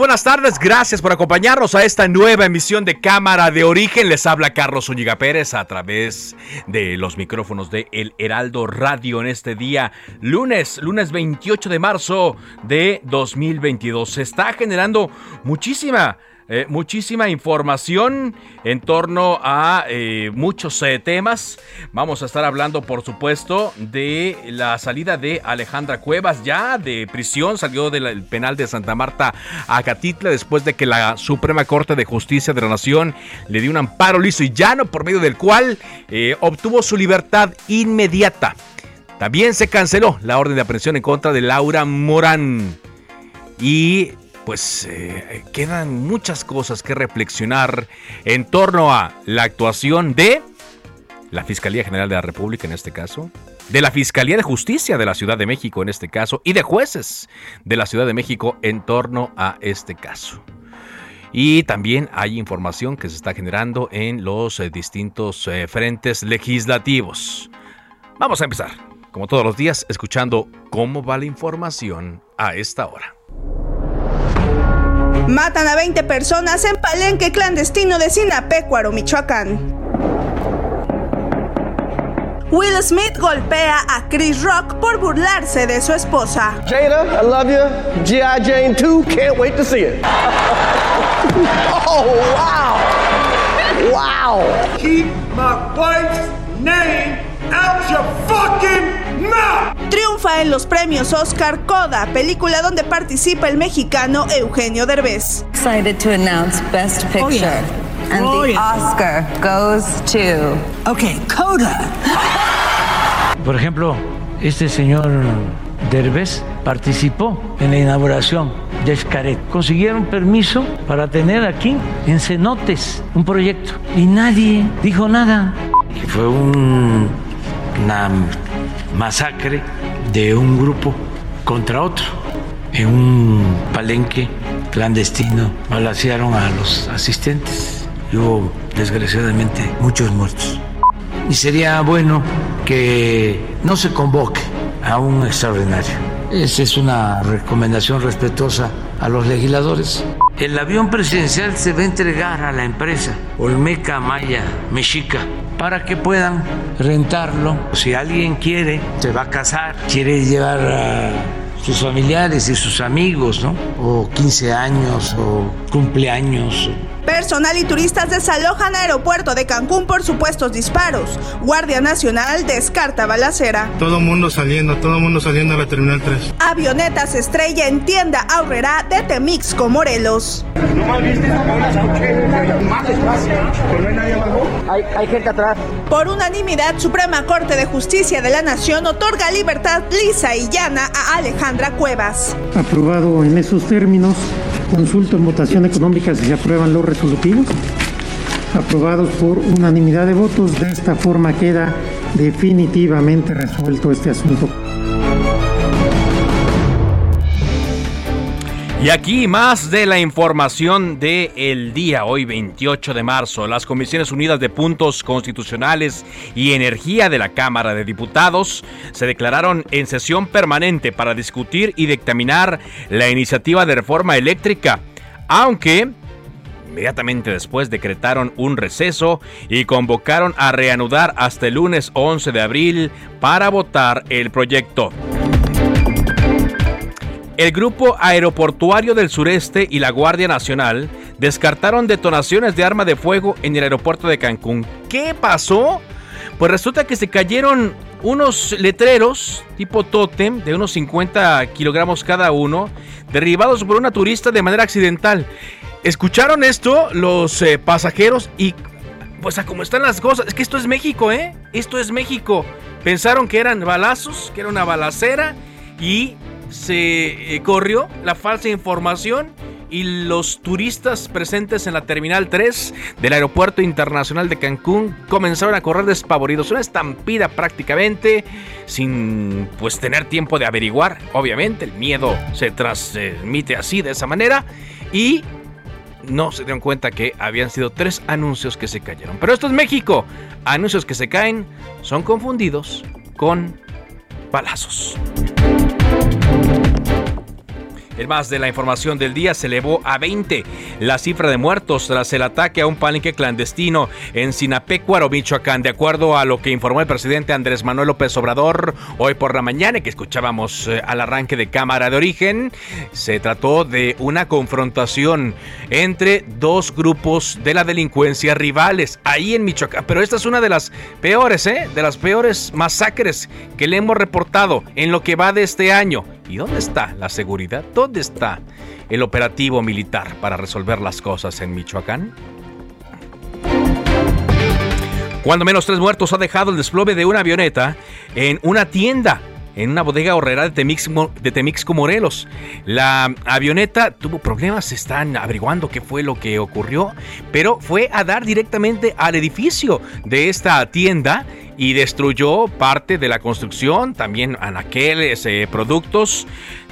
Buenas tardes, gracias por acompañarnos a esta nueva emisión de Cámara de Origen. Les habla Carlos Zúñiga Pérez a través de los micrófonos de El Heraldo Radio en este día, lunes, lunes 28 de marzo de 2022. Se está generando muchísima eh, muchísima información en torno a eh, muchos eh, temas. Vamos a estar hablando, por supuesto, de la salida de Alejandra Cuevas, ya de prisión, salió del penal de Santa Marta a Catitla después de que la Suprema Corte de Justicia de la Nación le dio un amparo liso y llano por medio del cual obtuvo su libertad inmediata. También se canceló la orden de aprehensión en contra de Laura Morán. Y pues eh, quedan muchas cosas que reflexionar en torno a la actuación de la Fiscalía General de la República en este caso, de la Fiscalía de Justicia de la Ciudad de México en este caso y de jueces de la Ciudad de México en torno a este caso. Y también hay información que se está generando en los eh, distintos eh, frentes legislativos. Vamos a empezar, como todos los días, escuchando cómo va la información a esta hora. Matan a 20 personas en palenque clandestino de Sinapecuaro, Michoacán. Will Smith golpea a Chris Rock por burlarse de su esposa. Jada, I love you. G.I. Jane 2, can't wait to see it. oh, wow. Wow. Keep my wife's name out your fucking Triunfa en los premios Oscar Coda, película donde participa el mexicano Eugenio Derbez. Excited to announce Best Picture. Oh, yeah. And Oh, the yeah. Oscar goes to. Okay, Coda. Por ejemplo, este señor Derbez participó en la inauguración de Xcaret. Consiguieron permiso para tener aquí en cenotes un proyecto y nadie dijo nada. Fue un- una masacre de un grupo contra otro en un palenque clandestino. Balacearon a los asistentes y hubo desgraciadamente muchos muertos. Y sería bueno que no se convoque a un extraordinario. Esa es una recomendación respetuosa a los legisladores. El avión presidencial se va a entregar a la empresa Olmeca Maya Mexica para que puedan rentarlo. Si alguien quiere, se va a casar, quiere llevar a sus familiares y sus amigos, ¿no? O 15 años, o cumpleaños. Personal y turistas desalojan aeropuerto de Cancún por supuestos disparos. Guardia Nacional descarta balacera. Todo mundo saliendo, todo mundo saliendo a la Terminal 3. Avioneta se estrella en tienda Aurrera de Temixco, Morelos. Hay, hay gente atrás. Por unanimidad, Suprema Corte de Justicia de la Nación otorga libertad lisa y llana a Alejandra Cuevas. Aprobado en esos términos, consulto en votación económica si se aprueban los resolutivos. Aprobados por unanimidad de votos, de esta forma queda definitivamente resuelto este asunto. Y aquí más de la información de el día, hoy 28 de marzo. Las Comisiones Unidas de Puntos Constitucionales y Energía de la Cámara de Diputados se declararon en sesión permanente para discutir y dictaminar la iniciativa de reforma eléctrica, aunque Inmediatamente después decretaron un receso y convocaron a reanudar hasta el lunes 11 de abril para votar el proyecto. El Grupo Aeroportuario del Sureste y la Guardia Nacional descartaron detonaciones de arma de fuego en el aeropuerto de Cancún. ¿Qué pasó? Pues resulta que se cayeron unos letreros tipo tótem de unos 50 kilogramos cada uno, derribados por una turista de manera accidental. Escucharon esto los eh, pasajeros y pues a cómo están las cosas, es que esto es México, ¿eh? Esto es México. Pensaron que eran balazos, que era una balacera y se eh, corrió la falsa información y los turistas presentes en la Terminal 3 del Aeropuerto Internacional de Cancún comenzaron a correr despavoridos. Una estampida prácticamente sin pues tener tiempo de averiguar. Obviamente el miedo se transmite así de esa manera y no se dieron cuenta que habían sido tres anuncios que se cayeron. Pero esto es México. Anuncios que se caen son confundidos con balazos. El más de la información del día se elevó a 20 la cifra de muertos tras el ataque a un palenque clandestino en Sinapecuaro, Michoacán. De acuerdo a lo que informó el presidente Andrés Manuel López Obrador hoy por la mañana, que escuchábamos eh, al arranque de Cámara de Origen, se trató de una confrontación entre dos grupos de la delincuencia rivales ahí en Michoacán. Pero esta es una de las peores, ¿eh? De las peores masacres que le hemos reportado en lo que va de este año. ¿Y dónde está la seguridad? ¿Dónde está el operativo militar para resolver las cosas en Michoacán? Cuando menos tres muertos ha dejado el desplome de una avioneta en una tienda en una bodega horrera de, Temixco, Morelos. La avioneta tuvo problemas, están averiguando qué fue lo que ocurrió, pero fue a dar directamente al edificio de esta tienda y destruyó parte de la construcción, también anaqueles, eh, productos.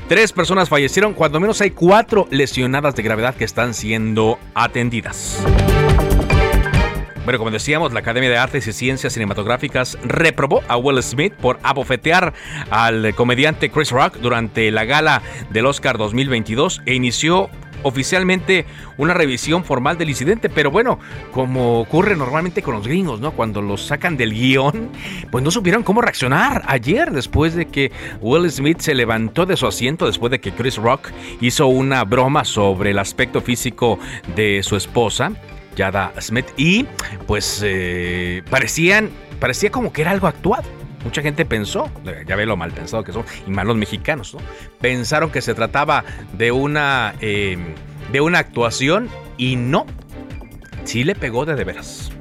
Tres personas fallecieron, cuando menos hay cuatro lesionadas de gravedad que están siendo atendidas. Bueno, como decíamos, la Academia de Artes y Ciencias Cinematográficas reprobó a Will Smith por abofetear al comediante Chris Rock durante la gala del Oscar 2022 e inició oficialmente una revisión formal del incidente, pero bueno, como ocurre normalmente con los gringos, ¿no? Cuando los sacan del guion, pues no supieron cómo reaccionar ayer después de que Will Smith se levantó de su asiento después de que Chris Rock hizo una broma sobre el aspecto físico de su esposa. Yada Smith y pues eh, parecían parecía como que era algo actuado mucha gente pensó, ya ve lo mal pensado que son, y malos mexicanos, ¿no? Pensaron que se trataba de una, em, de una actuación y no, sí le pegó de de veras.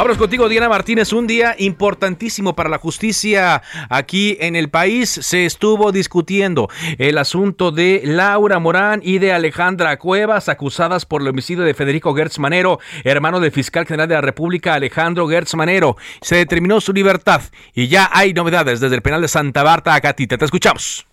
Vámonos contigo, Diana Martínez. Un día importantísimo para la justicia aquí en el país. Se estuvo discutiendo el asunto de Laura Morán y de Alejandra Cuevas, acusadas por el homicidio de Federico Gertz Manero, hermano del fiscal general de la República, Alejandro Gertz Manero. Se determinó su libertad y ya hay novedades desde el penal de Santa Barta a Catita. Te escuchamos.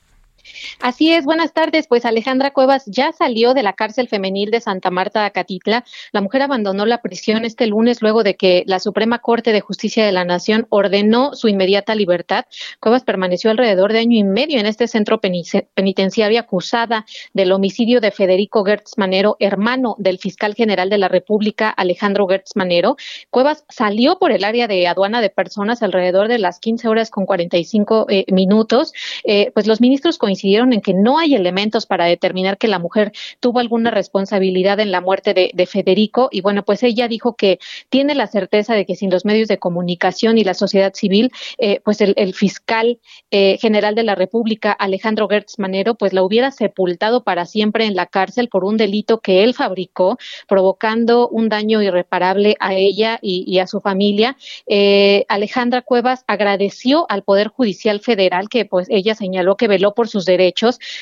Así es, buenas tardes. Pues Alejandra Cuevas ya salió de la cárcel femenil de Santa Marta, Acatitla. La mujer abandonó la prisión este lunes luego de que la Suprema Corte de Justicia de la Nación ordenó su inmediata libertad. Cuevas permaneció alrededor de año y medio en este centro penitenciario acusada del homicidio de Federico Gertz Manero, hermano del fiscal general de la República, Alejandro Gertz Manero. Cuevas salió por el área de aduana de personas alrededor de las 15 horas con 45 eh, minutos. Eh, pues los ministros coincidieron en que no hay elementos para determinar que la mujer tuvo alguna responsabilidad en la muerte de, Federico y bueno, pues ella dijo que tiene la certeza de que sin los medios de comunicación y la sociedad civil, eh, pues el, fiscal eh, general de la República, Alejandro Gertz Manero, pues la hubiera sepultado para siempre en la cárcel por un delito que él fabricó, provocando un daño irreparable a ella y, a su familia. Eh, Alejandra Cuevas agradeció al Poder Judicial Federal que pues ella señaló que veló por sus derechos.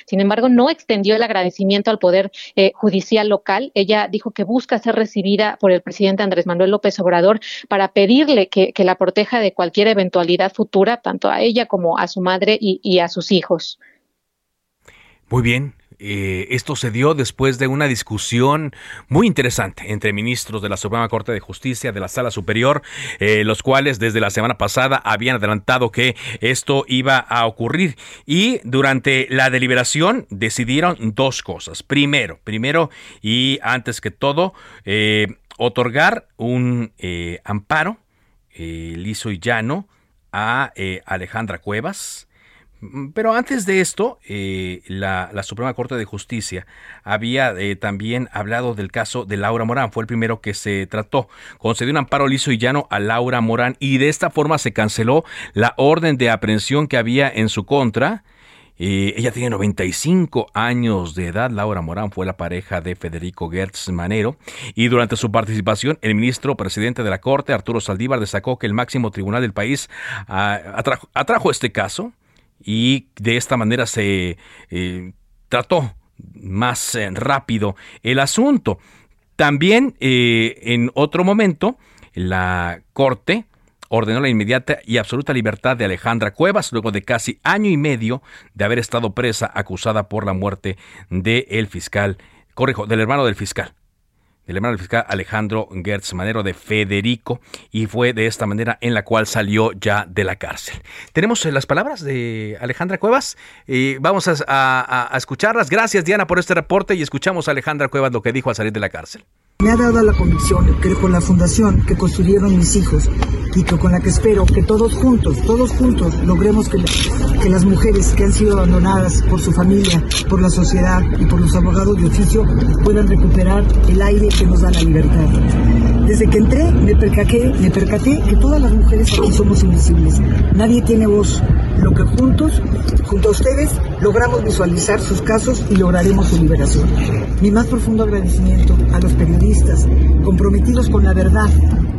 Sin embargo, no extendió el agradecimiento al Poder eh, Judicial local. Ella dijo que busca ser recibida por el presidente Andrés Manuel López Obrador para pedirle que, la proteja de cualquier eventualidad futura, tanto a ella como a su madre y a sus hijos. Muy bien, eh, esto se dio después de una discusión muy interesante entre ministros de la Suprema Corte de Justicia de la Sala Superior, eh, los cuales desde la semana pasada habían adelantado que esto iba a ocurrir. Y durante la deliberación decidieron dos cosas. Primero, primero y antes que todo, eh, otorgar un amparo liso y llano a Alejandra Cuevas pero antes de esto, eh, la, Suprema Corte de Justicia había eh, también hablado del caso de Laura Morán. Fue el primero que se trató. Concedió un amparo liso y llano a Laura Morán y de esta forma se canceló la orden de aprehensión que había en su contra. Eh, ella tiene 95 años de edad. Laura Morán fue la pareja de Federico Gertz Manero. Y durante su participación, el ministro presidente de la Corte, Arturo Saldívar, destacó que el máximo tribunal del país ah, atrajo este caso y de esta manera se eh, trató más eh, rápido el asunto. También eh, en otro momento la Corte ordenó la inmediata y absoluta libertad de Alejandra Cuevas luego de casi año y medio de haber estado presa acusada por la muerte del fiscal, corrijo, del hermano del fiscal del hermano del fiscal Alejandro Gertz Manero de Federico y fue de esta manera en la cual salió ya de la cárcel. Tenemos eh, las palabras de Alejandra Cuevas y vamos a, a escucharlas. Gracias Diana por este reporte y escuchamos a Alejandra Cuevas lo que dijo al salir de la cárcel. Me ha dado la convicción que con la fundación que construyeron mis hijos y que con la que espero que todos juntos, todos juntos logremos que, que las mujeres que han sido abandonadas por su familia, por la sociedad y por los abogados de oficio puedan recuperar el aire que nos da la libertad. Desde que entré me percaté, me percaté que todas las mujeres aquí somos invisibles. Nadie tiene voz. Lo que juntos, junto a ustedes, logramos visualizar sus casos y lograremos su liberación. Mi más profundo agradecimiento a los periodistas comprometidos con la verdad,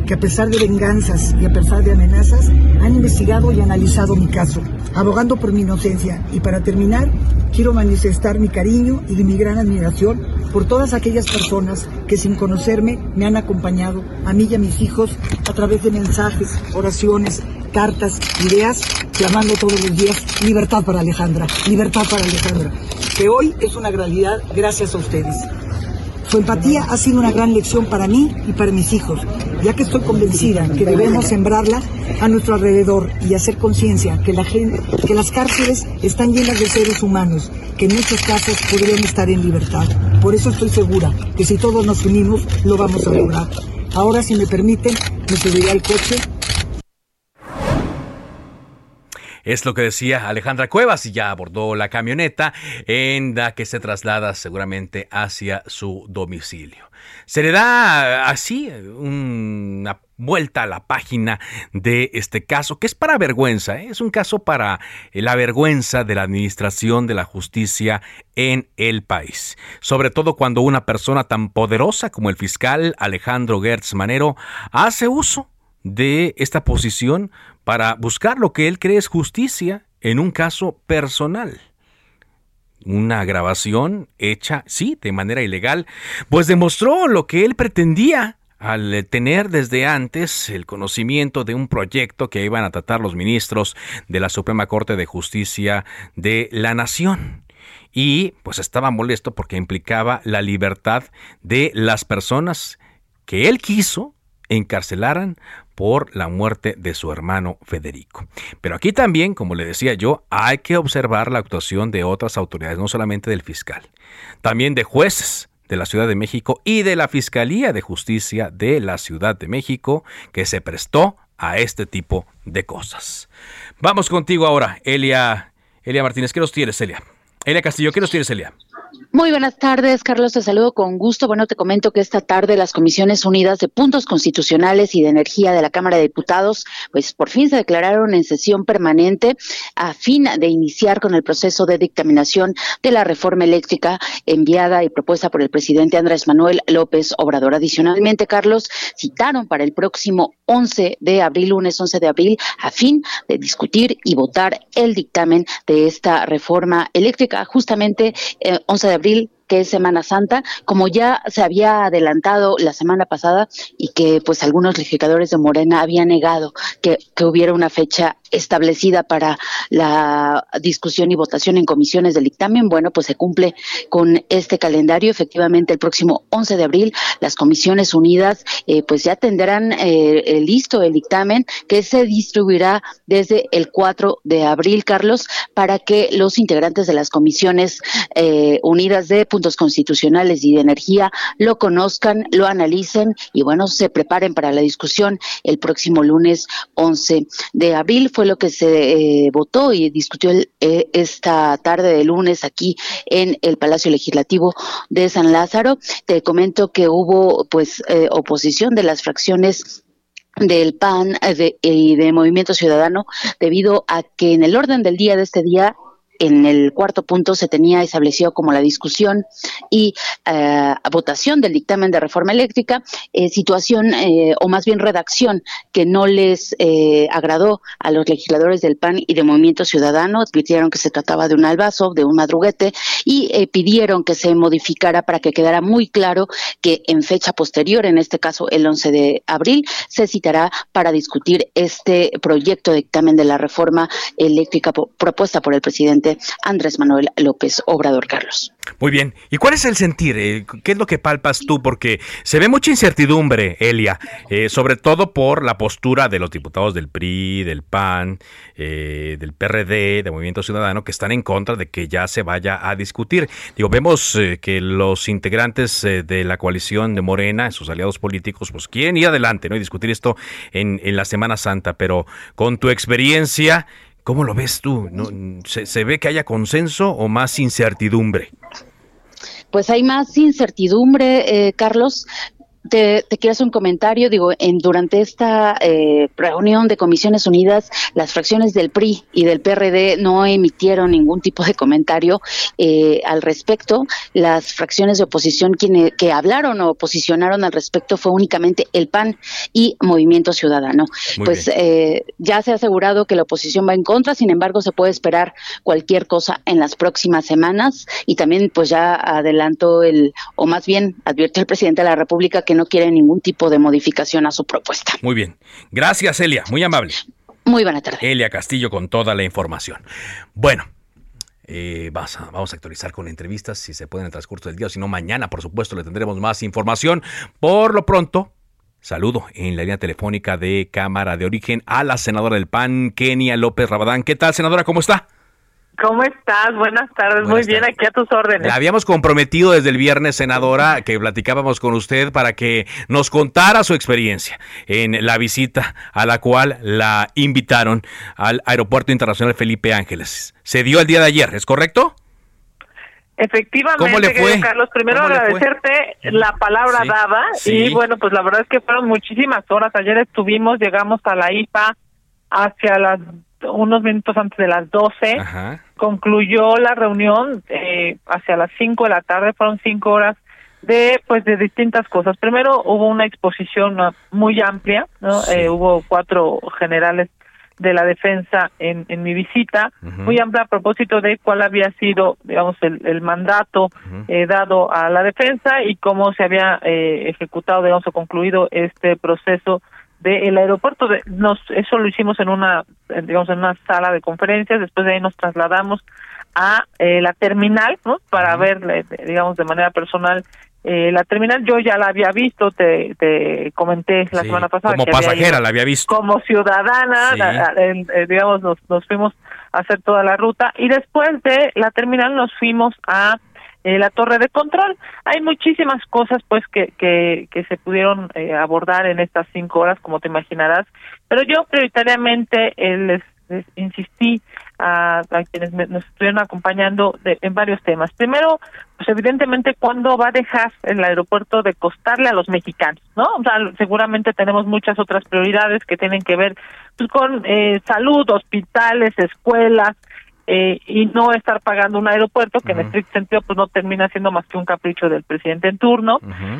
que a pesar de venganzas y a pesar de amenazas, han investigado y analizado mi caso, abogando por mi inocencia. Y para terminar, quiero manifestar mi cariño y mi gran admiración por todas aquellas personas que sin conocerme me han acompañado, a mí y a mis hijos, a través de mensajes, oraciones, cartas, ideas, clamando todos los días libertad para Alejandra, libertad para Alejandra, que hoy es una realidad gracias a ustedes. Su empatía ha sido una gran lección para mí y para mis hijos, ya que estoy convencida que debemos sembrarla a nuestro alrededor y hacer conciencia que, la que las cárceles están llenas de seres humanos, que en muchos casos podrían estar en libertad. Por eso estoy segura que si todos nos unimos, lo vamos a lograr. Ahora, si me permiten, me subiré al coche Es lo que decía Alejandra Cuevas y ya abordó la camioneta en la que se traslada seguramente hacia su domicilio. Se le da así una vuelta a la página de este caso, que es para vergüenza, ¿eh? es un caso para la vergüenza de la administración de la justicia en el país. Sobre todo cuando una persona tan poderosa como el fiscal Alejandro Gertz Manero hace uso de esta posición para buscar lo que él cree es justicia en un caso personal. Una grabación hecha, sí, de manera ilegal, pues demostró lo que él pretendía al tener desde antes el conocimiento de un proyecto que iban a tratar los ministros de la Suprema Corte de Justicia de la Nación. Y pues estaba molesto porque implicaba la libertad de las personas que él quiso encarcelaran por la muerte de su hermano Federico. Pero aquí también, como le decía yo, hay que observar la actuación de otras autoridades, no solamente del fiscal, también de jueces de la Ciudad de México y de la Fiscalía de Justicia de la Ciudad de México, que se prestó a este tipo de cosas. Vamos contigo ahora, Elia, Elia Martínez. ¿Qué nos tienes, Elia? Elia Castillo, ¿qué nos tienes, Elia? Muy buenas tardes, Carlos. Te saludo con gusto. Bueno, te comento que esta tarde las Comisiones Unidas de Puntos Constitucionales y de Energía de la Cámara de Diputados, pues por fin se declararon en sesión permanente a fin de iniciar con el proceso de dictaminación de la reforma eléctrica enviada y propuesta por el presidente Andrés Manuel López Obrador. Adicionalmente, Carlos, citaron para el próximo 11 de abril, lunes 11 de abril, a fin de discutir y votar el dictamen de esta reforma eléctrica, justamente eh, 11 de abril que es Semana Santa, como ya se había adelantado la semana pasada y que pues algunos legisladores de Morena habían negado que, hubiera una fecha establecida para la discusión y votación en comisiones del dictamen, bueno, pues se cumple con este calendario. Efectivamente, el próximo 11 de abril, las comisiones unidas eh, pues ya tendrán eh, listo el dictamen que se distribuirá desde el 4 de abril, Carlos, para que los integrantes de las comisiones eh, unidas de constitucionales y de energía lo conozcan, lo analicen y bueno, se preparen para la discusión el próximo lunes 11 de abril. Fue lo que se eh, votó y discutió eh, esta tarde de lunes aquí en el Palacio Legislativo de San Lázaro. Te comento que hubo pues eh, oposición de las fracciones del PAN y de Movimiento Ciudadano debido a que en el orden del día de este día en el cuarto punto se tenía establecido como la discusión y eh, votación del dictamen de reforma eléctrica, eh, situación eh, o más bien redacción que no les agradó a los legisladores del PAN y de Movimiento Ciudadano, advirtieron que se trataba de un albazo, de un madruguete y pidieron que se modificara para que quedara muy claro que en fecha posterior, en este caso el 11 de abril, se citará para discutir este proyecto de dictamen de la reforma eléctrica propuesta por el presidente Andrés Manuel López Obrador Carlos. Muy bien. ¿Y cuál es el sentir? Eh, ¿Qué es lo que palpas tú? Porque se ve mucha incertidumbre, Elia, eh, sobre todo por la postura de los diputados del PRI, del PAN, eh, del PRD, de Movimiento Ciudadano, que están en contra de que ya se vaya a discutir. Digo, vemos que los integrantes de la coalición de Morena, sus aliados políticos, pues quieren ir adelante ¿no? y discutir esto en, en la Semana Santa, pero con tu experiencia, ¿Cómo lo ves tú? ¿Se, ve que haya consenso o más incertidumbre? Pues hay más incertidumbre, eh, Carlos, te, quiero hacer un comentario. Digo, en, durante esta eh, reunión de Comisiones Unidas, las fracciones del PRI y del PRD no emitieron ningún tipo de comentario eh, al respecto. Las fracciones de oposición quienes, que hablaron o posicionaron al respecto fue únicamente el PAN y Movimiento Ciudadano. pues eh, ya se ha asegurado que la oposición va en contra, sin embargo, se puede esperar cualquier cosa en las próximas semanas y también, pues ya adelantó el, o más bien advirtió el presidente de la República que no quiere ningún tipo de modificación a su propuesta. Muy bien. Gracias, Elia. Muy amable. Muy buena tarde. Elia Castillo con toda la información. Bueno. Eh, vamos, a, vamos, a, actualizar con entrevistas si se puede en el transcurso del día, si no mañana, por supuesto, le tendremos más información. Por lo pronto, saludo en la línea telefónica de Cámara de Origen a la senadora del PAN, Kenia López Rabadán. ¿Qué tal, senadora? ¿Cómo está? ¿Cómo estás? Buenas tardes, muy bien, aquí a tus órdenes. La habíamos comprometido desde el viernes, senadora, que platicábamos con usted para que nos contara su experiencia en la visita a la cual la invitaron al Aeropuerto Internacional Felipe Ángeles. Se dio el día de ayer, ¿es correcto? Efectivamente, ¿Cómo le fue? Carlos, primero agradecerte la palabra dada y bueno, pues la verdad es que fueron muchísimas horas. Ayer estuvimos, llegamos a la IFA hacia las unos minutos antes de las 12. Concluyó la reunión eh, hacia las 5 de la tarde, fueron cinco horas de pues de distintas cosas. Primero hubo una exposición muy amplia, ¿no? Eh, hubo cuatro generales de la defensa en, en mi visita, muy amplia a propósito de cuál había sido, digamos, el, el mandato eh, dado a la defensa y cómo se había eh, ejecutado, digamos, o concluido este proceso del aeropuerto. De, nos, eso lo hicimos en una, digamos, en una sala de conferencias. Después de ahí nos trasladamos a eh, la terminal, ¿no? Para ver, digamos, de manera personal eh, la terminal yo ya la había visto, te, te comenté la semana pasada. Como pasajera la había visto. Como ciudadana, eh, digamos, nos, nos fuimos a hacer toda la ruta y después de la terminal nos fuimos a eh, la torre de control. Hay muchísimas cosas pues que, que, que se pudieron eh, abordar en estas cinco horas, como te imaginarás, pero yo prioritariamente eh, les, insistí a, quienes nos estuvieron acompañando en varios temas. Primero, pues evidentemente, ¿cuándo va a dejar el aeropuerto de costarle a los mexicanos? ¿no? O sea, seguramente tenemos muchas otras prioridades que tienen que ver pues, con eh, salud, hospitales, escuelas, eh, y no estar pagando un aeropuerto que en estricto sentido pues no termina siendo más que un capricho del presidente en turno.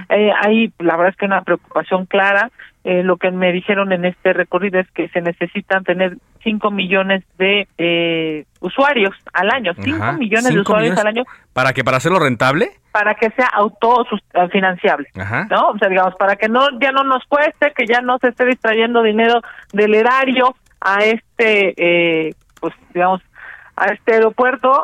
eh, hay la verdad es que una preocupación clara. Eh, lo que me dijeron en este recorrido es que se necesitan tener 5 millones de eh, usuarios al año, 5 millones de usuarios al año. ¿Para que ¿Para hacerlo rentable? Para que sea autofinanciable, ¿no? O sea, digamos, para que no ya no nos cueste, que ya no se esté distrayendo dinero del erario a este, eh, pues digamos, a este aeropuerto,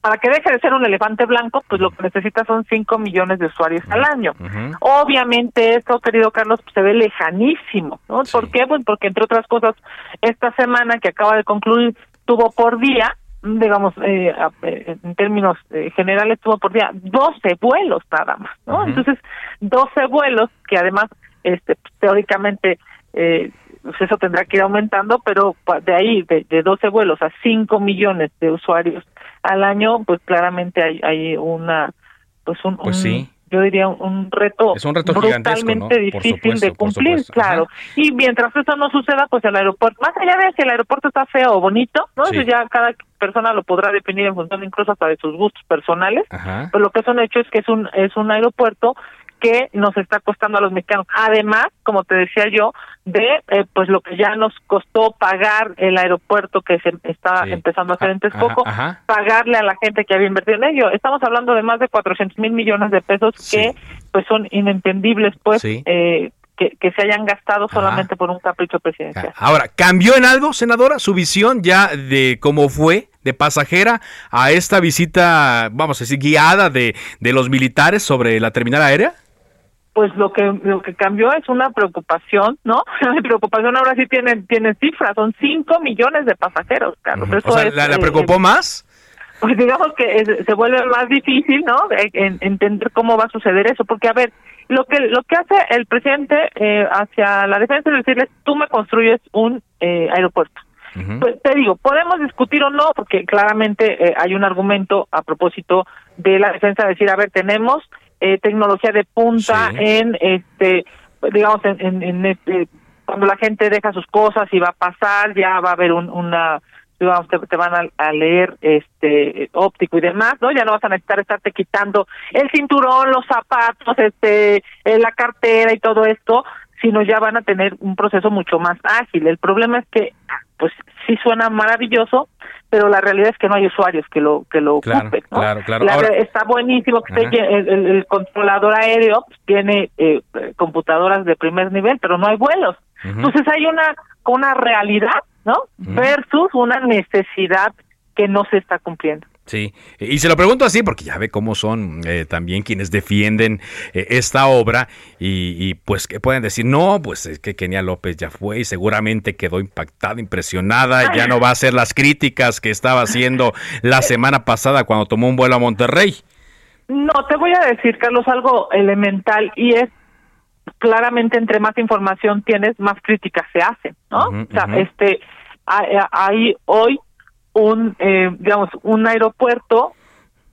para que deje de ser un elefante blanco, pues lo que necesita son 5 millones de usuarios al año. Obviamente esto, querido Carlos, se ve lejanísimo, ¿no? ¿Por qué? Pues porque entre otras cosas, esta semana que acaba de concluir tuvo por día digamos, eh, eh, en términos eh, generales, tuvo por día 12 vuelos nada más, ¿no? Entonces, 12 vuelos que además, este, teóricamente, eh, pues eso tendrá que ir aumentando, pero de ahí, de, de 12 vuelos a 5 millones de usuarios al año, pues claramente hay, hay una, pues un, pues sí yo diría un reto, es un reto brutalmente difícil de cumplir, claro. Y mientras eso no suceda, pues el aeropuerto, más allá de si el aeropuerto está feo o bonito, ¿no? Eso ya cada persona lo podrá definir en función incluso hasta de sus gustos personales. Pero lo que es un hecho es que es un es un aeropuerto que nos está costando a los mexicanos. Además, como te decía yo, de eh, pues lo que ya nos costó pagar el aeropuerto que se está empezando a hacer en Texcoco, pagarle a la gente que había invertido en ello. Estamos hablando de más de 400 mil millones de pesos que pues son inentendibles, pues. Eh, que, que, se hayan gastado solamente por un capricho presidencial. Ahora, ¿cambió en algo, senadora, su visión ya de cómo fue de pasajera a esta visita, vamos a decir, guiada de, de los militares sobre la terminal aérea? Pues lo que lo que cambió es una preocupación, ¿no? La preocupación ahora sí tiene tiene cifras, son 5 millones de pasajeros, Carlos. o sea, ¿la, eh, preocupó más? Pues digamos que se vuelve más difícil, ¿no? entender cómo va a suceder eso, porque a ver, lo que lo que hace el presidente eh, hacia la defensa es decirles, tú me construyes un eh, aeropuerto. Pues te digo, podemos discutir o no, porque claramente eh, hay un argumento a propósito de la defensa, decir, a ver, tenemos eh, tecnología de punta en este digamos en, en, este, cuando la gente deja sus cosas y va a pasar ya va a haber un, una digamos te, van a, leer este óptico y demás no ya no vas a necesitar estarte quitando el cinturón los zapatos este eh, la cartera y todo esto sino ya van a tener un proceso mucho más ágil. El problema es que pues sí suena maravilloso pero la realidad es que no hay usuarios que lo que lo ocupen. Claro, claro. está buenísimo que el, el, controlador aéreo pues, tiene eh, computadoras de primer nivel, pero no hay vuelos. Entonces hay una una realidad, ¿no? Versus una necesidad que no se está cumpliendo. Sí, y se lo pregunto así porque ya ve cómo son eh, también quienes defienden eh, esta obra y, pues que pueden decir, no, pues es que Kenia López ya fue y seguramente quedó impactada, impresionada, ya no va a hacer las críticas que estaba haciendo la semana pasada cuando tomó un vuelo a Monterrey. No, te voy a decir, Carlos, algo elemental y es claramente entre más información tienes, más críticas se hacen, ¿no? o sea, este, hay hoy un, eh, digamos, un aeropuerto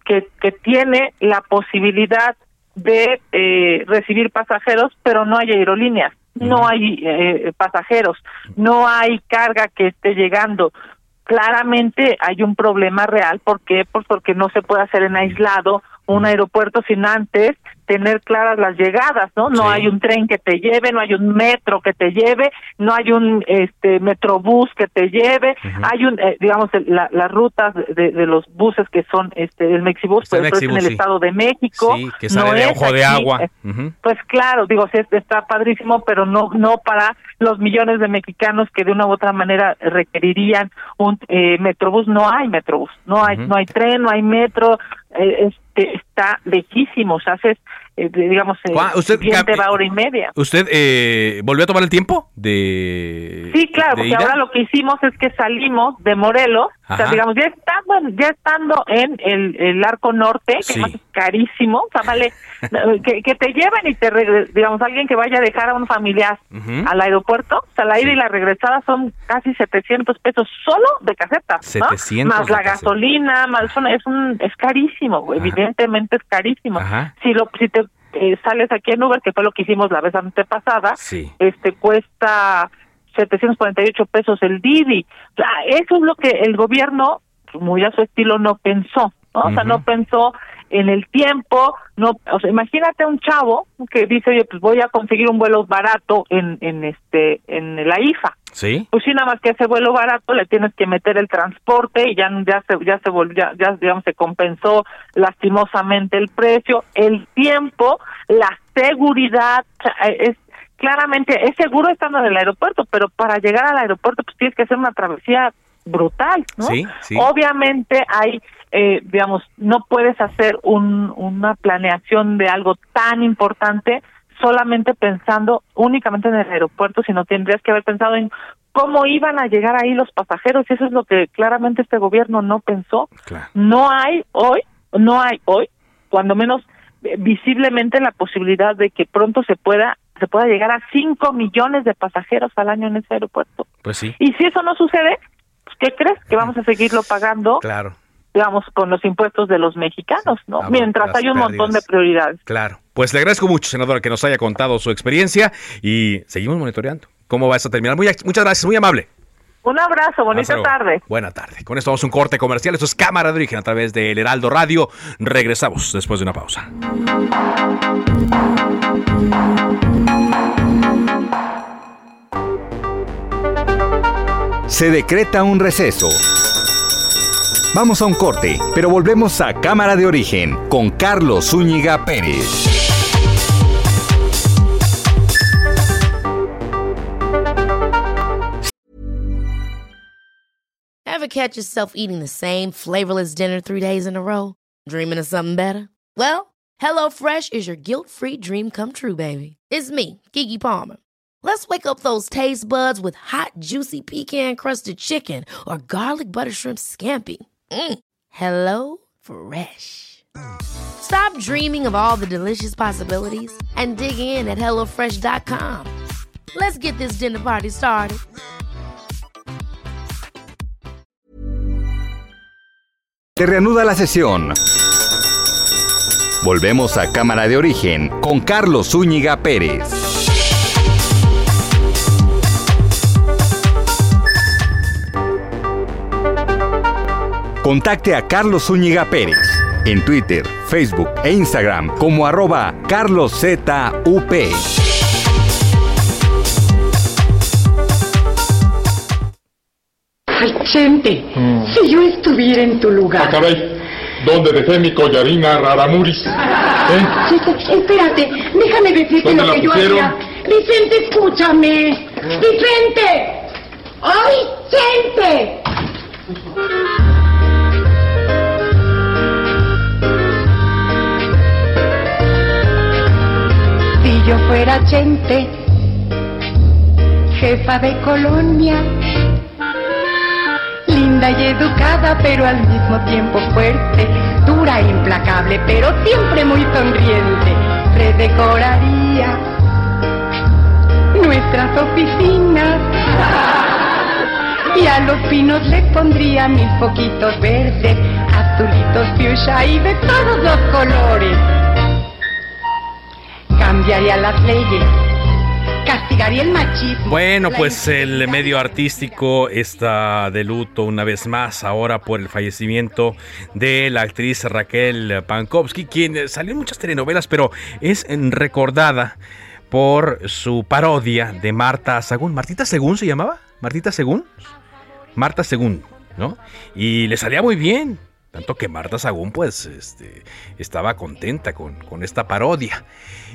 que, que tiene la posibilidad de eh, recibir pasajeros, pero no hay aerolíneas, no hay eh, pasajeros, no hay carga que esté llegando. Claramente hay un problema real, ¿por qué? Pues porque no se puede hacer en aislado un aeropuerto sin antes tener claras las llegadas, ¿no? No hay un tren que te lleve, no hay un metro que te lleve, no hay un este metrobús que te lleve, hay un, eh, digamos, las rutas de, los buses que son este el Mexibus, pero es en el Estado de México. Sí, que sale de ojo de agua. Pues claro, digo, sí, está padrísimo, pero no no para los millones de mexicanos que de una u otra manera requerirían un eh, metrobús. No hay metrobús, no hay, no hay tren, no hay metro, eh, este, está lejísimo, o sea, haces eh, digamos, eh, ¿Usted, va hora y media. ¿Usted eh, volvió a tomar el tiempo de Sí, claro, porque ahora lo que hicimos es que salimos de Morelos, o sea, digamos, ya estando, ya estando en el, el arco norte, que es carísimo, o sea, vale, que, que, te lleven y te, digamos, alguien que vaya a dejar a un familiar al aeropuerto, o sea, la ida y la regresada son casi 700 pesos solo de caseta, ¿no? Más la gasolina, más, es, un, es carísimo, evidentemente es carísimo. Si, lo, si te eh, sales aquí en Uber, que fue lo que hicimos la vez antepasada, este cuesta 748 pesos el Didi. eso es lo que el gobierno, muy a su estilo, no pensó. ¿no? O sea, no pensó en el tiempo, no, o sea, imagínate un chavo que dice, oye, pues voy a conseguir un vuelo barato en, en este, en la IFA. Sí. Pues sí, nada más que ese vuelo barato le tienes que meter el transporte y ya, ya se, ya se volvió, ya, digamos, se compensó lastimosamente el precio, el tiempo, la seguridad, es, claramente es seguro estando en el aeropuerto, pero para llegar al aeropuerto pues tienes que hacer una travesía brutal, ¿no? Sí, sí. Obviamente hay eh, digamos, no puedes hacer un, una planeación de algo tan importante solamente pensando únicamente en el aeropuerto, sino tendrías que haber pensado en cómo iban a llegar ahí los pasajeros y eso es lo que claramente este gobierno no pensó. No hay hoy, no hay hoy, cuando menos eh, visiblemente la posibilidad de que pronto se pueda se pueda llegar a 5 millones de pasajeros al año en ese aeropuerto. Pues sí. Y si eso no sucede, pues ¿qué crees? Que vamos a seguirlo pagando. Claro digamos, con los impuestos de los mexicanos, ¿no? Mientras hay un montón de prioridades. Claro. Pues le agradezco mucho, senadora, que nos haya contado su experiencia y seguimos monitoreando cómo va a terminar. Muy, muchas gracias, muy amable. Un abrazo, bonita tarde. Buena tarde. Con esto vamos a un corte comercial. Esto es Cámara de Origen a través del Heraldo Radio. Regresamos después de una pausa. Se decreta un receso. Vamos a un corte, pero volvemos a Cámara de Origen con Carlos Zúñiga Pérez. Ever catch yourself eating the same flavorless dinner three days in a row? Dreaming of something better? Well, HelloFresh is your guilt-free dream come true, baby. It's me, Kiki Palmer. Let's wake up those taste buds with hot, juicy pecan-crusted chicken or garlic butter shrimp scampi. Mm. Hello Fresh. Stop dreaming of all the delicious possibilities and dig in at HelloFresh.com. Let's get this dinner party started. Se reanuda la sesión. Volvemos a Cámara de Origen con Carlos Zúñiga Pérez. Contacte a Carlos Zúñiga Pérez en Twitter, Facebook e Instagram como arroba carloszup. Ay, gente, mm. si yo estuviera en tu lugar. Ah, caray. ¿Dónde dejé mi collarina Raramuris? ¿Eh? espérate, déjame decirte lo que yo haría. Vicente, escúchame. Vicente. ¡Ay, gente! Yo fuera gente, jefa de colonia, linda y educada, pero al mismo tiempo fuerte, dura e implacable, pero siempre muy sonriente, redecoraría nuestras oficinas. Y a los pinos le pondría mil poquitos verdes, azulitos, fuchsia y de todos los colores cambiaría las leyes, castigaría el machismo. Bueno, pues el medio artístico está de luto una vez más ahora por el fallecimiento de la actriz Raquel Pankowski, quien salió en muchas telenovelas, pero es recordada por su parodia de Marta Sagún. ¿Martita Según se llamaba? ¿Martita Según? Marta Según, ¿no? Y le salía muy bien. Tanto que Marta Sagún, pues, este, estaba contenta con, esta parodia.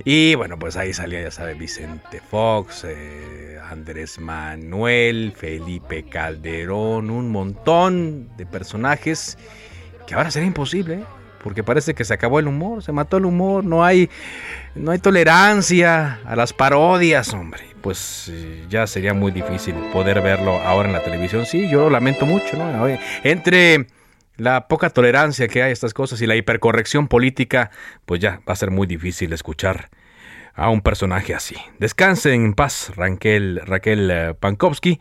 Y bueno, pues ahí salía, ya sabe, Vicente Fox, eh, Andrés Manuel, Felipe Calderón, un montón de personajes que ahora sería imposible, ¿eh? porque parece que se acabó el humor, se mató el humor, no hay, no hay tolerancia a las parodias, hombre. Pues eh, ya sería muy difícil poder verlo ahora en la televisión. Sí, yo lo lamento mucho, ¿no? Entre la poca tolerancia que hay a estas cosas y la hipercorrección política, pues ya va a ser muy difícil escuchar a un personaje así. Descanse en paz Raquel, Raquel eh, Pankowski,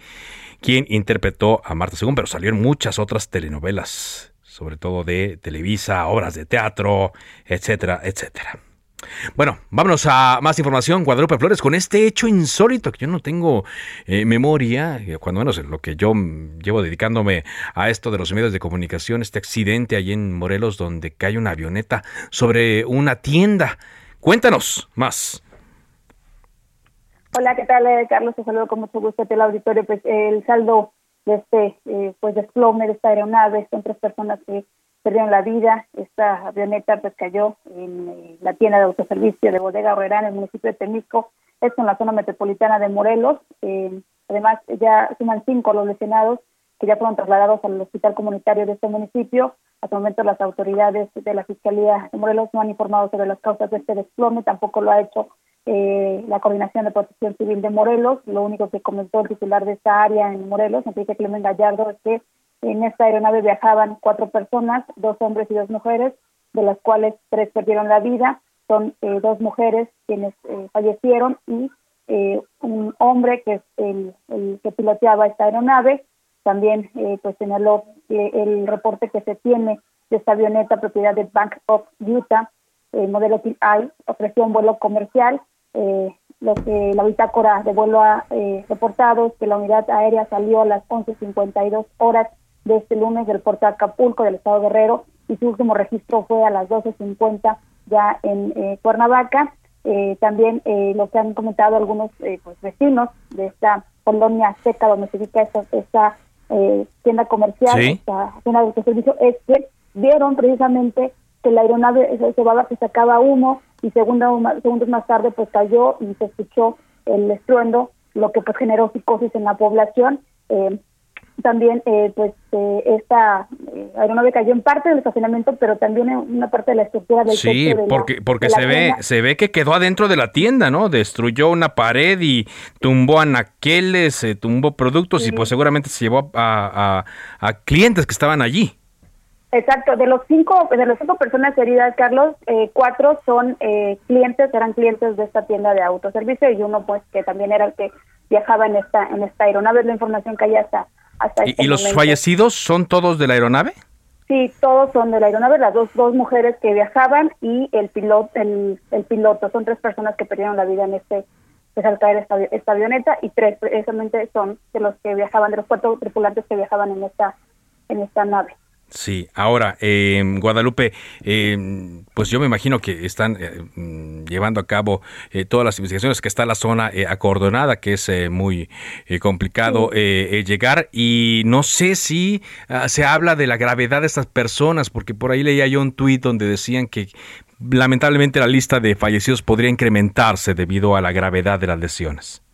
quien interpretó a Marta II, pero salió en muchas otras telenovelas, sobre todo de Televisa, obras de teatro, etcétera, etcétera. Bueno, vámonos a más información. Guadalupe Flores, con este hecho insólito que yo no tengo eh, memoria, eh, cuando menos en lo que yo llevo dedicándome a esto de los medios de comunicación, este accidente allí en Morelos donde cae una avioneta sobre una tienda. Cuéntanos más. Hola, ¿qué tal, eh, Carlos? Te saludo con mucho gusto el auditorio. Pues el saldo de este pues desplome de esta aeronave son tres personas que perdieron la vida. Esta avioneta pues cayó en eh, la tienda de autoservicio de Bodega Herrera en el municipio de Temisco, esto en la zona metropolitana de Morelos. Eh, además, ya suman cinco los lesionados que ya fueron trasladados al hospital comunitario de este municipio. Hasta el momento las autoridades de la Fiscalía de Morelos no han informado sobre las causas de este desplome, tampoco lo ha hecho la Coordinación de Protección Civil de Morelos. Lo único que comentó el titular de esta área en Morelos, Enrique Clemen Gallardo, es que en esta aeronave viajaban cuatro personas, dos hombres y dos mujeres, de las cuales tres perdieron la vida. Son dos mujeres quienes fallecieron y un hombre que es el, que piloteaba esta aeronave. También pues señaló el reporte que se tiene de esta avioneta propiedad de Bank of Utah, el modelo TI, ofreció un vuelo comercial. Eh, lo que la bitácora de vuelo ha eh, reportado es que la unidad aérea salió a las 11.52 horas de este lunes del puerto de Acapulco del estado Guerrero y su último registro fue a las 12.50 ya en eh, Cuernavaca. Eh, también lo que han comentado algunos pues, vecinos de esta colonia seca donde se ubica esta, esta tienda comercial, esta tienda de servicio, es que vieron precisamente que la aeronave se se sacaba humo y segundos más tarde pues cayó y se escuchó el estruendo, lo que pues generó psicosis en la población. Eh, también eh, pues eh, esta aeronave cayó en parte del estacionamiento pero también en una parte de la estructura del sí porque porque se ve se ve que quedó adentro de la tienda no destruyó una pared y tumbó anaqueles tumbó productos y pues seguramente se llevó a, a clientes que estaban allí. Exacto, de los cinco, de las cinco personas heridas, Carlos, eh, cuatro son eh, clientes, eran clientes de esta tienda de autoservicio y uno pues que también era el que viajaba en esta en esta aeronave, es la información que hay hasta hasta ¿Y, este los fallecidos son todos de la aeronave? Sí, todos son de la aeronave, las dos dos mujeres que viajaban y el piloto el, el piloto, son tres personas que perdieron la vida en este pues, al caer esta, esta avioneta y tres precisamente son de los que viajaban, de los cuatro tripulantes que viajaban en esta en esta nave. Sí, ahora, eh, Guadalupe, eh, pues yo me imagino que están eh, mm, llevando a cabo eh, todas las investigaciones, que está la zona acordonada, que es muy complicado llegar, y no sé si ah, se habla de la gravedad de estas personas, porque por ahí leía yo un tuit donde decían que lamentablemente la lista de fallecidos podría incrementarse debido a la gravedad de las lesiones.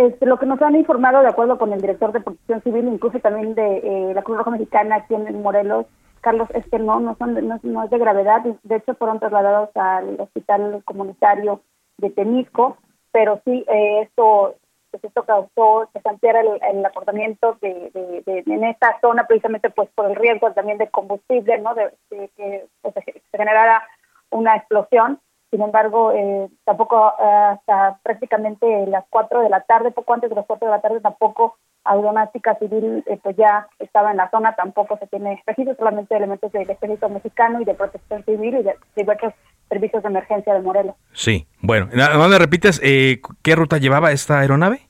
Este, lo que nos han informado, de acuerdo con el director de Protección Civil, incluso también de eh, la Cruz Roja Mexicana aquí en Morelos, Carlos, es que no, no, son, no, es de gravedad. De hecho, fueron trasladados al hospital comunitario de Temisco, pero sí, eh, esto pues esto causó que se el, el acortamiento de, en esta zona precisamente pues por el riesgo también de combustible, ¿no? De, que pues, se generara una explosión sin embargo, eh, tampoco eh, hasta prácticamente las 4 de la tarde, poco antes de las 4 de la tarde, tampoco Aeronáutica Civil eh, pues ya estaba en la zona, tampoco se tiene registro, solamente elementos del Ejército Mexicano y de Protección Civil y de diversos servicios de emergencia de Morelos. Sí, bueno, ¿no me repites qué ruta llevaba esta aeronave?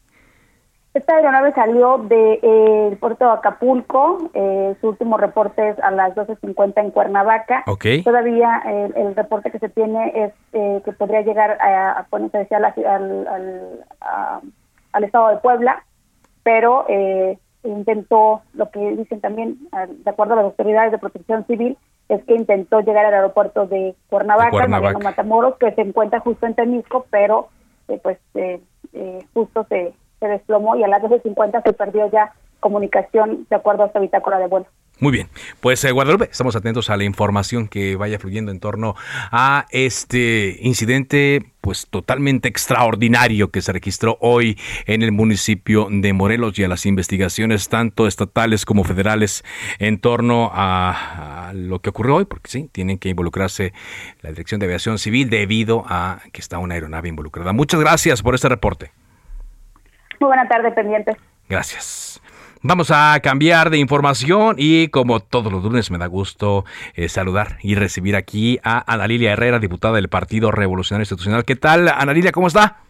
Esta aeronave salió del de, eh, puerto de Acapulco, eh, su último reporte es a las 12.50 en Cuernavaca. Todavía el, reporte que se tiene es eh, que podría llegar a, a ponerse decía, al, al, al, estado de Puebla, pero intentó, lo que dicen también, de acuerdo a las autoridades de protección civil, es que intentó llegar al aeropuerto de Cuernavaca, Cuernavaca. Matamoros, que se encuentra justo en Temisco, pero pues justo se se desplomó y a las 12.50 se perdió ya comunicación de acuerdo a esta bitácora de vuelo. Muy bien, pues eh, Guadalupe, estamos atentos a la información que vaya fluyendo en torno a este incidente pues totalmente extraordinario que se registró hoy en el municipio de Morelos y a las investigaciones tanto estatales como federales en torno a, a lo que ocurrió hoy, porque sí, tienen que involucrarse la Dirección de Aviación Civil debido a que está una aeronave involucrada. Muchas gracias por este reporte. Muy buena tarde, pendientes. Gracias. Vamos a cambiar de información y como todos los lunes me da gusto eh, saludar y recibir aquí a Ana Lilia Herrera, diputada del Partido Revolucionario Institucional. ¿Qué tal, Ana Lilia? ¿Cómo está?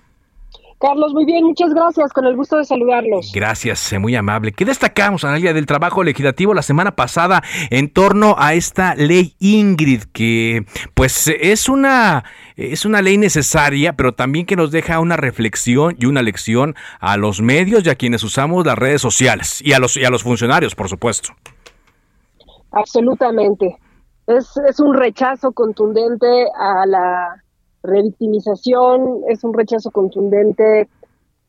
Carlos, muy bien, muchas gracias, con el gusto de saludarlos. Gracias, muy amable. ¿Qué destacamos, Analia, del trabajo legislativo la semana pasada en torno a esta ley Ingrid, que pues es una, es una ley necesaria, pero también que nos deja una reflexión y una lección a los medios y a quienes usamos las redes sociales y a los, y a los funcionarios, por supuesto? Absolutamente. Es, es un rechazo contundente a la revictimización, es un rechazo contundente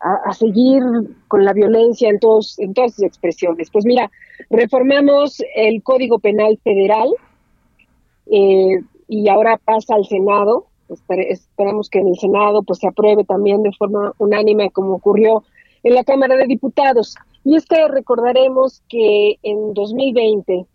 a, seguir con la violencia en, todos, en todas sus expresiones. Pues mira, reformamos el Código Penal Federal eh, y ahora pasa al Senado. esperamos que en el Senado pues se apruebe también de forma unánime como ocurrió en la Cámara de Diputados. Y es que recordaremos que en 2020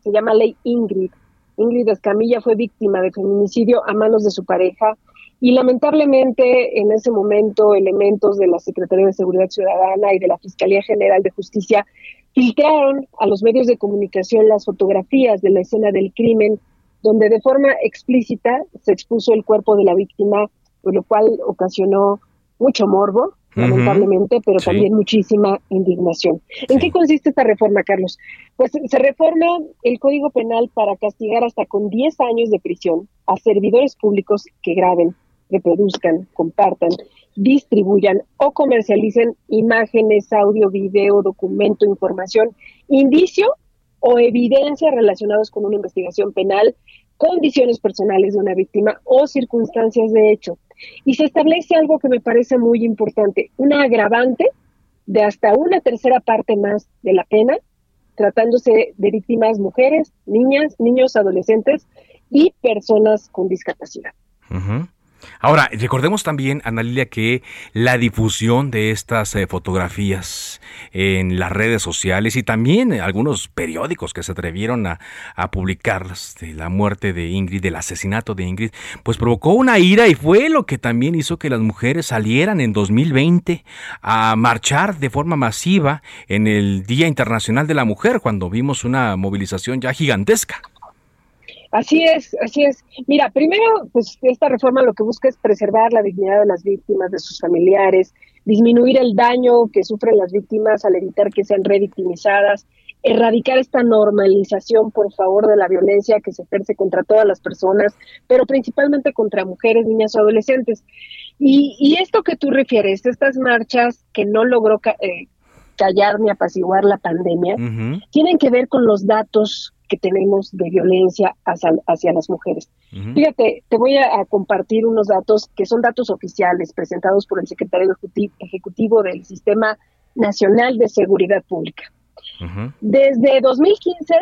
se llama Ley Ingrid. Ingrid Escamilla fue víctima de feminicidio a manos de su pareja y lamentablemente en ese momento elementos de la Secretaría de Seguridad Ciudadana y de la Fiscalía General de Justicia filtraron a los medios de comunicación las fotografías de la escena del crimen donde de forma explícita se expuso el cuerpo de la víctima, por lo cual ocasionó mucho morbo, lamentablemente, pero también muchísima indignación. ¿En qué consiste esta reforma, Carlos? Pues se reforma el Código Penal para castigar hasta con 10 años de prisión a servidores públicos que graben, reproduzcan, compartan, distribuyan o comercialicen imágenes, audio, video, documento, información, indicio o evidencia relacionados con una investigación penal, condiciones personales de una víctima o circunstancias de hecho. Y se establece algo que me parece muy importante, una agravante de hasta una tercera parte más de la pena, tratándose de víctimas mujeres, niñas, niños, adolescentes y personas con discapacidad. Ahora, recordemos también, Ana Lilia, que la difusión de estas eh, fotografías en las redes sociales y también algunos periódicos que se atrevieron a, publicarlas de la muerte de Ingrid, del asesinato de Ingrid, pues provocó una ira y fue lo que también hizo que las mujeres salieran en 2020 a marchar de forma masiva en el Día Internacional de la Mujer, cuando vimos una movilización ya gigantesca. Así es, así es. Mira, primero, pues esta reforma lo que busca es preservar la dignidad de las víctimas, de sus familiares, disminuir el daño que sufren las víctimas al evitar que sean revictimizadas, erradicar esta normalización, por favor, de la violencia que se ejerce contra todas las personas, pero principalmente contra mujeres, niñas o adolescentes. Y, esto que tú refieres, estas marchas que no logró eh, callar ni apaciguar la pandemia, tienen que ver con los datos que tenemos de violencia hacia, las mujeres. Fíjate, te voy a, compartir unos datos que son datos oficiales presentados por el secretario ejecutivo del Sistema Nacional de Seguridad Pública. Desde 2015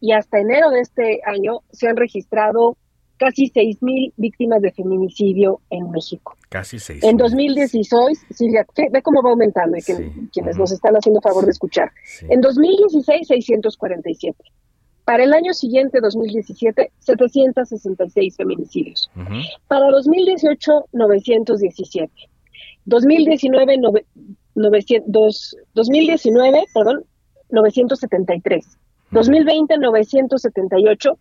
y hasta enero de este año se han registrado casi 6.000 víctimas de feminicidio en México. Casi 6. En 2016, sí, ve cómo va aumentando y que, quienes nos están haciendo favor de escuchar. En 2016, 647. Para el año siguiente, 2017, 766 feminicidios. Para 2018, 917. 2019, 2019, perdón, 973. 2020, 978.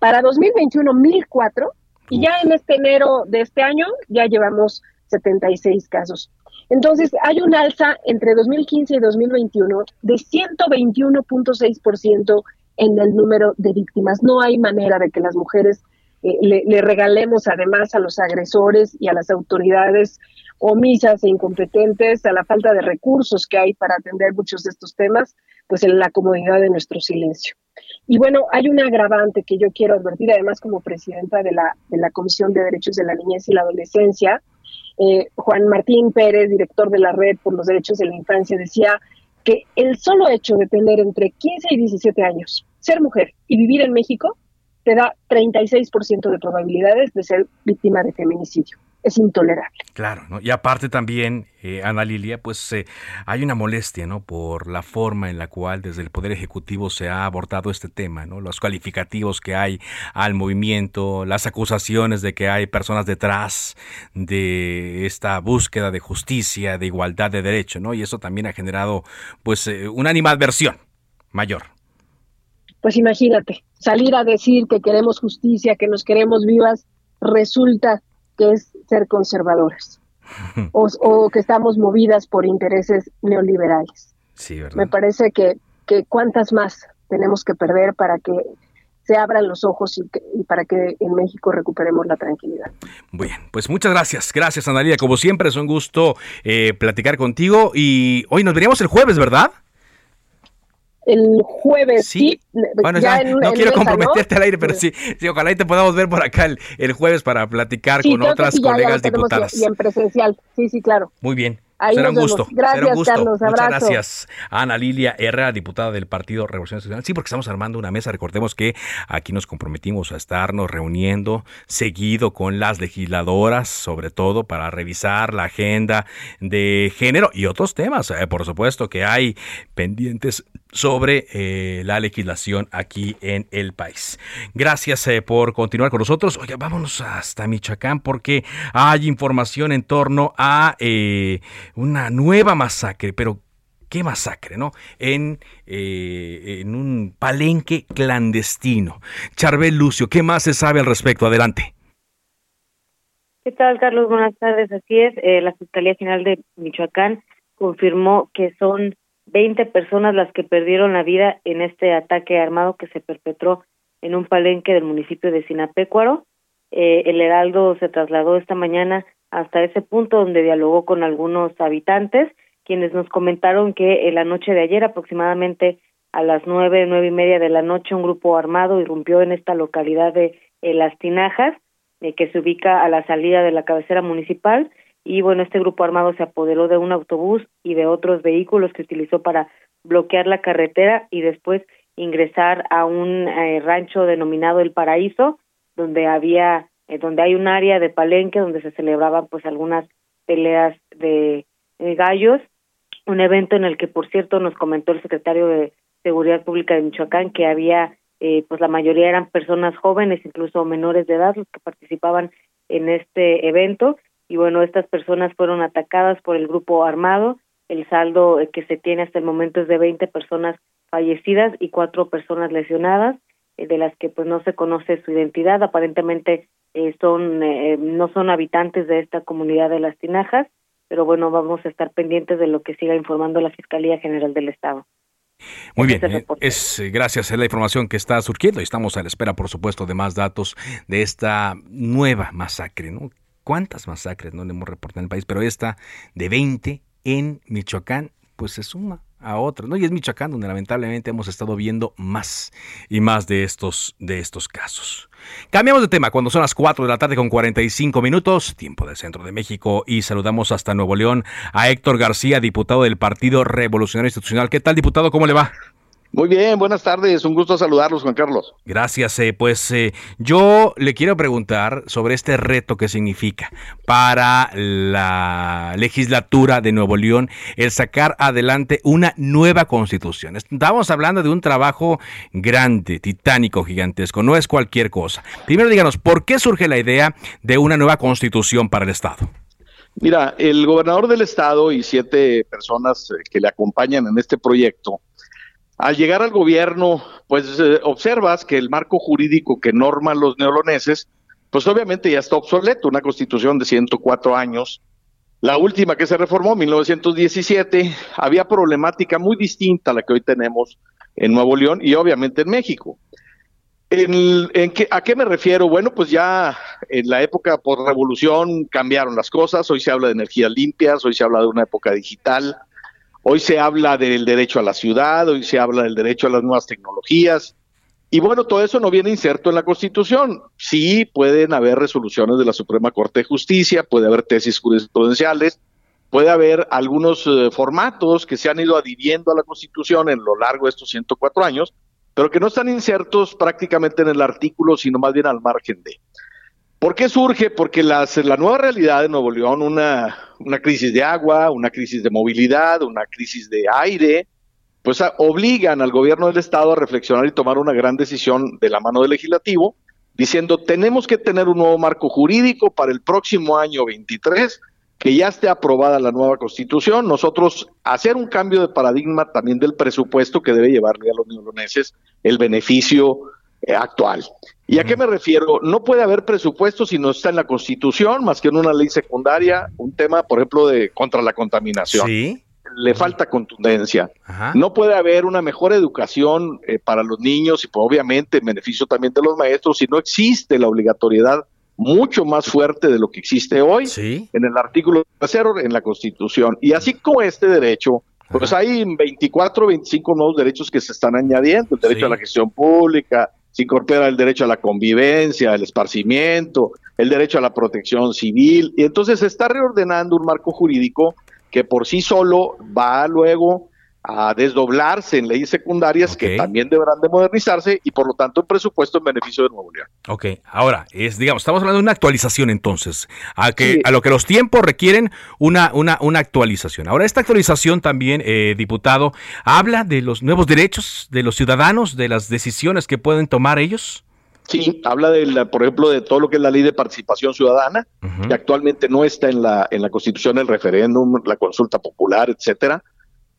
Para 2021, 1004. Y ya en este enero de este año, ya llevamos 76 casos. Entonces, hay un alza entre 2015 y 2021 de 121.6% en el número de víctimas. No hay manera de que las mujeres eh, le, regalemos además a los agresores y a las autoridades omisas e incompetentes, a la falta de recursos que hay para atender muchos de estos temas, pues en la comodidad de nuestro silencio. Y bueno, hay un agravante que yo quiero advertir, además como presidenta de la, de la Comisión de Derechos de la Niñez y la Adolescencia, eh, Juan Martín Pérez, director de la Red por los Derechos de la Infancia, decía que el solo hecho de tener entre 15 y 17 años ser mujer y vivir en México te da 36% de probabilidades de ser víctima de feminicidio. Es intolerable. Claro, ¿no? y aparte también, eh, Ana Lilia, pues eh, hay una molestia, ¿no? Por la forma en la cual desde el Poder Ejecutivo se ha abordado este tema, ¿no? Los calificativos que hay al movimiento, las acusaciones de que hay personas detrás de esta búsqueda de justicia, de igualdad de derecho, ¿no? Y eso también ha generado, pues, eh, una animadversión mayor pues imagínate, salir a decir que queremos justicia, que nos queremos vivas, resulta que es ser conservadores o, que estamos movidas por intereses neoliberales. Sí, ¿verdad? Me parece que, que cuántas más tenemos que perder para que se abran los ojos y, para que en México recuperemos la tranquilidad. Bien, pues muchas gracias. Gracias, Analia. Como siempre, es un gusto eh, platicar contigo. Y hoy nos veríamos el jueves, ¿verdad? El jueves. Sí. Bueno, ya, no quiero comprometerte al aire, pero sí, sí, ojalá y te podamos ver por acá el, jueves para platicar con otras colegas diputadas. Y en presencial, sí, sí, claro. Muy bien. será un gusto. Gracias, Carlos. Muchas gracias. Ana Lilia Herrera, diputada del Partido Revolución Nacional. Sí, porque estamos armando una mesa. Recordemos que aquí nos comprometimos a estarnos reuniendo seguido con las legisladoras, sobre todo para revisar la agenda de género y otros temas, eh, por supuesto, que hay pendientes sobre eh, la legislación aquí en el país. Gracias eh, por continuar con nosotros. Oye, vámonos hasta Michoacán porque hay información en torno a eh, una nueva masacre, pero qué masacre, ¿no? En, en un palenque clandestino. Charbel Lucio, ¿qué más se sabe al respecto? Adelante. ¿Qué tal, Carlos? Buenas tardes. Así es, la Fiscalía General de Michoacán confirmó que son 20 personas las que perdieron la vida en este ataque armado que se perpetró en un palenque del municipio de Sinapecuaro. Eh, el Heraldo se trasladó esta mañana hasta ese punto donde dialogó con algunos habitantes, quienes nos comentaron que en la noche de ayer, aproximadamente a las nueve, nueve y media de la noche, un grupo armado irrumpió en esta localidad de eh, Las Tinajas, eh, que se ubica a la salida de la cabecera municipal, y bueno, este grupo armado se apoderó de un autobús y de otros vehículos que utilizó para bloquear la carretera y después ingresar a un eh, rancho denominado El Paraíso, donde había eh, donde hay un área de palenque donde se celebraban pues algunas peleas de, gallos, un evento en el que por cierto nos comentó el secretario de Seguridad Pública de Michoacán que había eh, pues la mayoría eran personas jóvenes, incluso menores de edad los que participaban en este evento y bueno, estas personas fueron atacadas por el grupo armado. El saldo eh, que se tiene hasta el momento es de 20 personas fallecidas y cuatro personas lesionadas, eh, de las que pues no se conoce su identidad. Aparentemente eh, son no son habitantes de esta comunidad de las Tinajas, pero bueno, vamos a estar pendientes de lo que siga informando la Fiscalía General del Estado. Muy bien, es gracias a la información que está surgiendo y estamos a la espera, por supuesto, de más datos de esta nueva masacre, ¿no? Cuántas masacres no le hemos reportado en el país, pero esta de 20 en Michoacán, pues se suma a otras, ¿no? Y es Michoacán donde lamentablemente hemos estado viendo más y más de estos, de estos casos. Cambiamos de tema cuando son las 4 de la tarde con 45 minutos, tiempo del centro de México, y saludamos hasta Nuevo León a Héctor García, diputado del Partido Revolucionario Institucional. ¿Qué tal, diputado? ¿Cómo le va? Muy bien, buenas tardes, un gusto saludarlos, Juan Carlos. Gracias, eh, pues eh, yo le quiero preguntar sobre este reto que significa para la legislatura de Nuevo León el sacar adelante una nueva constitución. Estamos hablando de un trabajo grande, titánico, gigantesco, no es cualquier cosa. Primero díganos, ¿por qué surge la idea de una nueva constitución para el Estado? Mira, el gobernador del Estado y siete personas eh, que le acompañan en este proyecto, al llegar al gobierno, pues eh, observas que el marco jurídico que norma los neoloneses, pues obviamente ya está obsoleto, una constitución de 104 años. La última que se reformó, 1917, había problemática muy distinta a la que hoy tenemos en Nuevo León y obviamente en México. En, ¿A qué me refiero? Bueno, pues ya en la época por revolución cambiaron las cosas, hoy se habla de energías limpias, hoy se habla de una época digital, Hoy se habla del derecho a la ciudad, hoy se habla del derecho a las nuevas tecnologías. Y bueno, todo eso no viene inserto en la Constitución. Sí pueden haber resoluciones de la Suprema Corte de Justicia, puede haber tesis jurisprudenciales, puede haber algunos eh, formatos que se han ido adhiriendo a la Constitución en lo largo de estos 104 años, pero que no están insertos prácticamente en el artículo, sino más bien al margen de. ¿Por qué surge? Porque las, la nueva realidad de Nuevo León, una, una crisis de agua, una crisis de movilidad, una crisis de aire, pues obligan al gobierno del Estado a reflexionar y tomar una gran decisión de la mano del legislativo, diciendo tenemos que tener un nuevo marco jurídico para el próximo año 23, que ya esté aprobada la nueva constitución, nosotros hacer un cambio de paradigma también del presupuesto que debe llevarle a los neoloneses el beneficio eh, actual. ¿Y a qué me refiero? No puede haber presupuesto si no está en la Constitución, más que en una ley secundaria, un tema, por ejemplo, de contra la contaminación. Sí. Le falta contundencia. No puede haber una mejor educación eh, para los niños y, pues, obviamente, en beneficio también de los maestros si no existe la obligatoriedad mucho más fuerte de lo que existe hoy en el artículo tercero en la Constitución. Y así como este derecho, pues hay 24, 25 nuevos derechos que se están añadiendo, el derecho a la gestión pública, se incorpora el derecho a la convivencia, el esparcimiento, el derecho a la protección civil, y entonces se está reordenando un marco jurídico que por sí solo va luego a desdoblarse en leyes secundarias que también deberán de modernizarse y por lo tanto en presupuesto en beneficio de Nuevo León. Ok, ahora, es, digamos, estamos hablando de una actualización entonces, a, que, a lo que los tiempos requieren una, una, una actualización. Ahora, esta actualización también, eh, diputado, habla de los nuevos derechos de los ciudadanos, de las decisiones que pueden tomar ellos. Sí, habla de, por ejemplo, de todo lo que es la ley de participación ciudadana, que actualmente no está en la, en la Constitución, el referéndum, la consulta popular, etcétera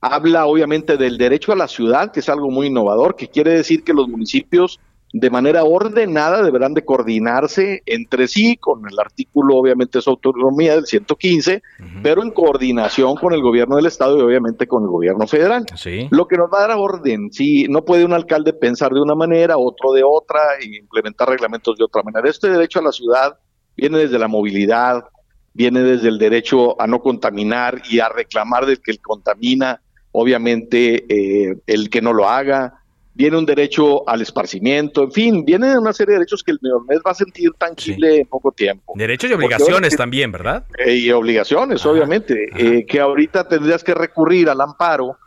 habla obviamente del derecho a la ciudad, que es algo muy innovador, que quiere decir que los municipios de manera ordenada deberán de coordinarse entre sí con el artículo obviamente su autonomía del 115, pero en coordinación con el gobierno del estado y obviamente con el gobierno federal. Lo que nos va a dar orden, si no puede un alcalde pensar de una manera, otro de otra e implementar reglamentos de otra manera. Este derecho a la ciudad viene desde la movilidad, viene desde el derecho a no contaminar y a reclamar del que el contamina obviamente eh, el que no lo haga, viene un derecho al esparcimiento, en fin, viene una serie de derechos que el mes va a sentir tangible en poco tiempo. Derechos y obligaciones también, ¿verdad? Eh, y obligaciones, obviamente, eh, que ahorita tendrías que recurrir al amparo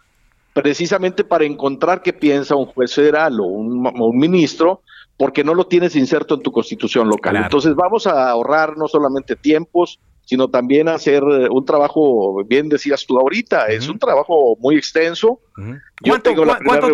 precisamente para encontrar qué piensa un juez federal o un, un ministro, porque no lo tienes inserto en tu constitución local. Entonces vamos a ahorrar no solamente tiempos, sino también hacer eh, un trabajo, bien decías tú ahorita, es un trabajo muy extenso. ¿Cuánto,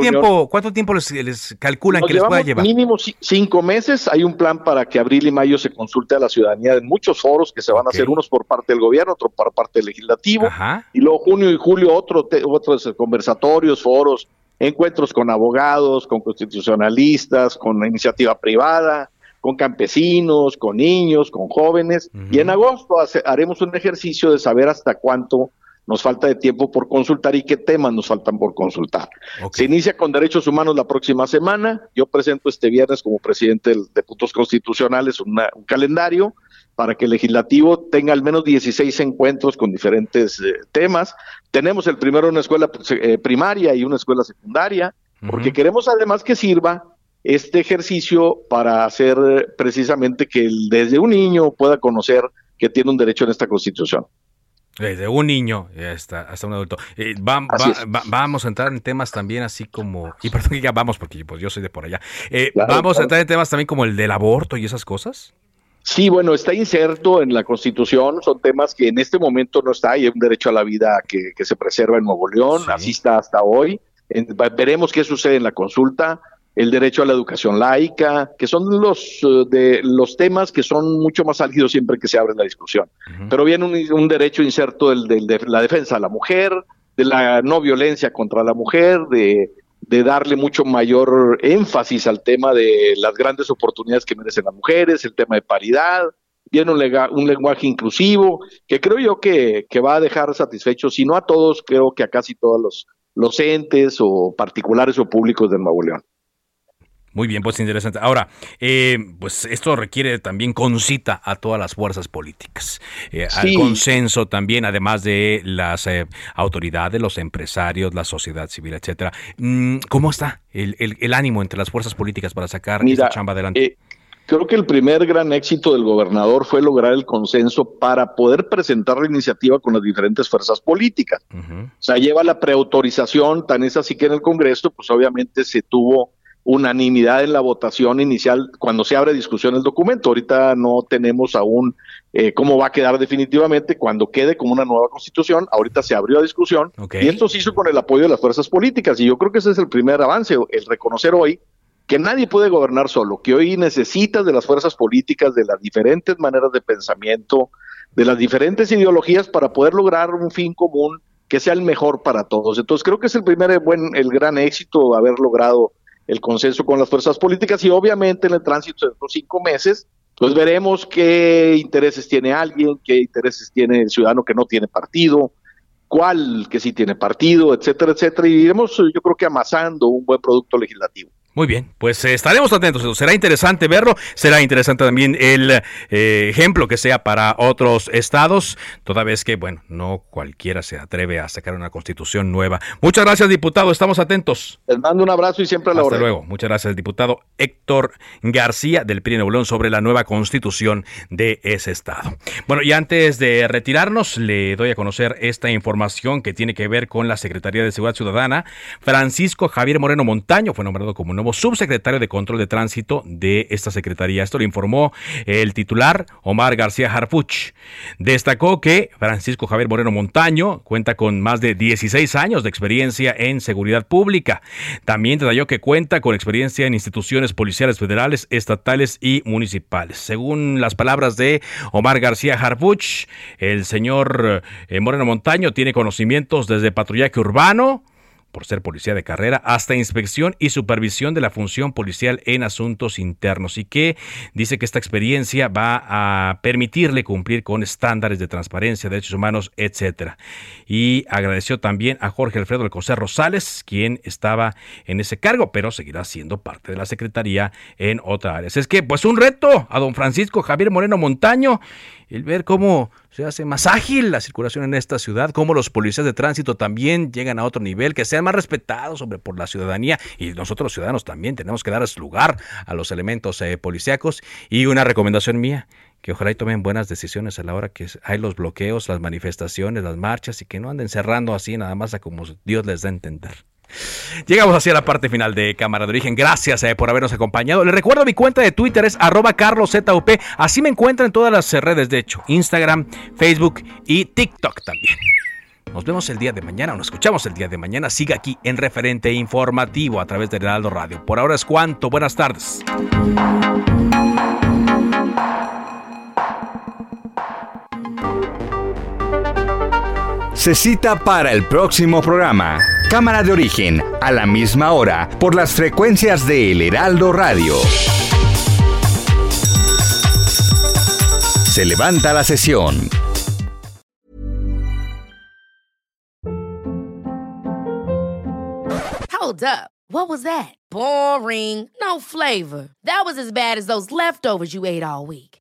tiempo, ¿Cuánto tiempo les, calculan que les pueda llevar? Mínimo cinco meses. Hay un plan para que abril y mayo se consulte a la ciudadanía en muchos foros que se van a hacer, unos por parte del gobierno, otros por parte del legislativo. Y luego junio y julio otro otros conversatorios, foros, encuentros con abogados, con constitucionalistas, con iniciativa privada con campesinos, con niños, con jóvenes, y en agosto haremos un ejercicio de saber hasta cuánto nos falta de tiempo por consultar y qué temas nos faltan por consultar. Se inicia con derechos humanos la próxima semana. Yo presento este viernes como presidente de Puntos Constitucionales un calendario para que el legislativo tenga al menos 16 encuentros con diferentes eh, temas. Tenemos el primero una escuela eh, primaria y una escuela secundaria, porque queremos además que sirva este ejercicio para hacer precisamente que desde un niño pueda conocer que tiene un derecho en esta Constitución. Desde un niño hasta, hasta un adulto. Eh, vamos a entrar en temas también así como, y perdón que ya vamos porque pues, yo soy de por allá, eh, vamos a entrar en temas también como el del aborto y esas cosas. Sí, bueno, está inserto en la Constitución, son temas que en este momento no está, y hay un derecho a la vida que, se preserva en Nuevo León, así está hasta hoy. veremos qué sucede en la consulta el derecho a la educación laica, que son los, eh, de, los temas que son mucho más álgidos siempre que se abre la discusión. Pero viene un, derecho inserto del, de la defensa de la mujer, de la no violencia contra la mujer, de, darle mucho mayor énfasis al tema de las grandes oportunidades que merecen las mujeres, el tema de paridad, viene un, un lenguaje inclusivo, que creo yo que, que, va a dejar satisfechos, si no a todos, creo que a casi todos los, los entes o particulares o públicos de Nuevo León. Muy bien, pues interesante. Ahora, eh, pues esto requiere también concita a todas las fuerzas políticas, eh, al consenso también, además de las eh, autoridades, los empresarios, la sociedad civil, etcétera. Mm, ¿Cómo está el, ánimo entre las fuerzas políticas para sacar esta chamba adelante? Creo que el primer gran éxito del gobernador fue lograr el consenso para poder presentar la iniciativa con las diferentes fuerzas políticas. O sea, lleva la preautorización, tan es así que en el Congreso, pues obviamente se tuvo unanimidad en la votación inicial cuando se abre discusión el documento. Ahorita no tenemos aún eh, cómo va a quedar definitivamente cuando quede como una nueva constitución. Ahorita se abrió a discusión y esto se hizo con el apoyo de las fuerzas políticas y yo creo que ese es el primer avance, el reconocer hoy que nadie puede gobernar solo, que hoy necesitas de las fuerzas políticas, de las diferentes maneras de pensamiento, de las diferentes ideologías para poder lograr un fin común que sea el mejor para todos. Entonces creo que es el primer buen, el gran éxito haber logrado el consenso con las fuerzas políticas y obviamente en el tránsito de estos cinco meses, pues veremos qué intereses tiene alguien, qué intereses tiene el ciudadano que no tiene partido, cuál que sí tiene partido, etcétera, etcétera, y iremos yo creo que amasando un buen producto legislativo. Muy bien, pues eh, estaremos atentos. Será interesante verlo. Será interesante también el eh, ejemplo que sea para otros estados, toda vez que, bueno, no cualquiera se atreve a sacar una constitución nueva. Muchas gracias, diputado. Estamos atentos. Les mando un abrazo y siempre a la Hasta luego. Muchas gracias, diputado Héctor García del PRI Nuevo sobre la nueva constitución de ese estado. Bueno, y antes de retirarnos, le doy a conocer esta información que tiene que ver con la Secretaría de Seguridad Ciudadana. Francisco Javier Moreno Montaño fue nombrado como nuevo subsecretario de Control de Tránsito de esta Secretaría. Esto lo informó el titular Omar García Harfuch. Destacó que Francisco Javier Moreno Montaño cuenta con más de 16 años de experiencia en seguridad pública. También detalló que cuenta con experiencia en instituciones policiales federales, estatales y municipales. Según las palabras de Omar García Harfuch, el señor eh, Moreno Montaño tiene conocimientos desde patrullaje urbano, por ser policía de carrera, hasta inspección y supervisión de la función policial en asuntos internos y que dice que esta experiencia va a permitirle cumplir con estándares de transparencia, derechos humanos, etcétera. Y agradeció también a Jorge Alfredo Alcocer Rosales, quien estaba en ese cargo, pero seguirá siendo parte de la Secretaría en otra área. Es que, pues un reto a don Francisco Javier Moreno Montaño el ver cómo se hace más ágil la circulación en esta ciudad, cómo los policías de tránsito también llegan a otro nivel, que sean más respetados sobre, por la ciudadanía y nosotros los ciudadanos también tenemos que dar lugar a los elementos eh, policíacos. Y una recomendación mía, que ojalá y tomen buenas decisiones a la hora que hay los bloqueos, las manifestaciones, las marchas y que no anden cerrando así nada más a como Dios les da a entender. Llegamos así a la parte final de Cámara de Origen. Gracias eh, por habernos acompañado. Les recuerdo mi cuenta de Twitter es arroba carloszup. Así me encuentran en todas las redes, de hecho, Instagram, Facebook y TikTok también. Nos vemos el día de mañana o nos escuchamos el día de mañana. Siga aquí en referente informativo a través de Heraldo Radio. Por ahora es cuanto. Buenas tardes. Se cita para el próximo programa. Cámara de origen, a la misma hora, por las frecuencias de El Heraldo Radio. Se levanta la sesión. Hold up. What was that? Boring. No flavor. That was as bad as those leftovers you ate all week.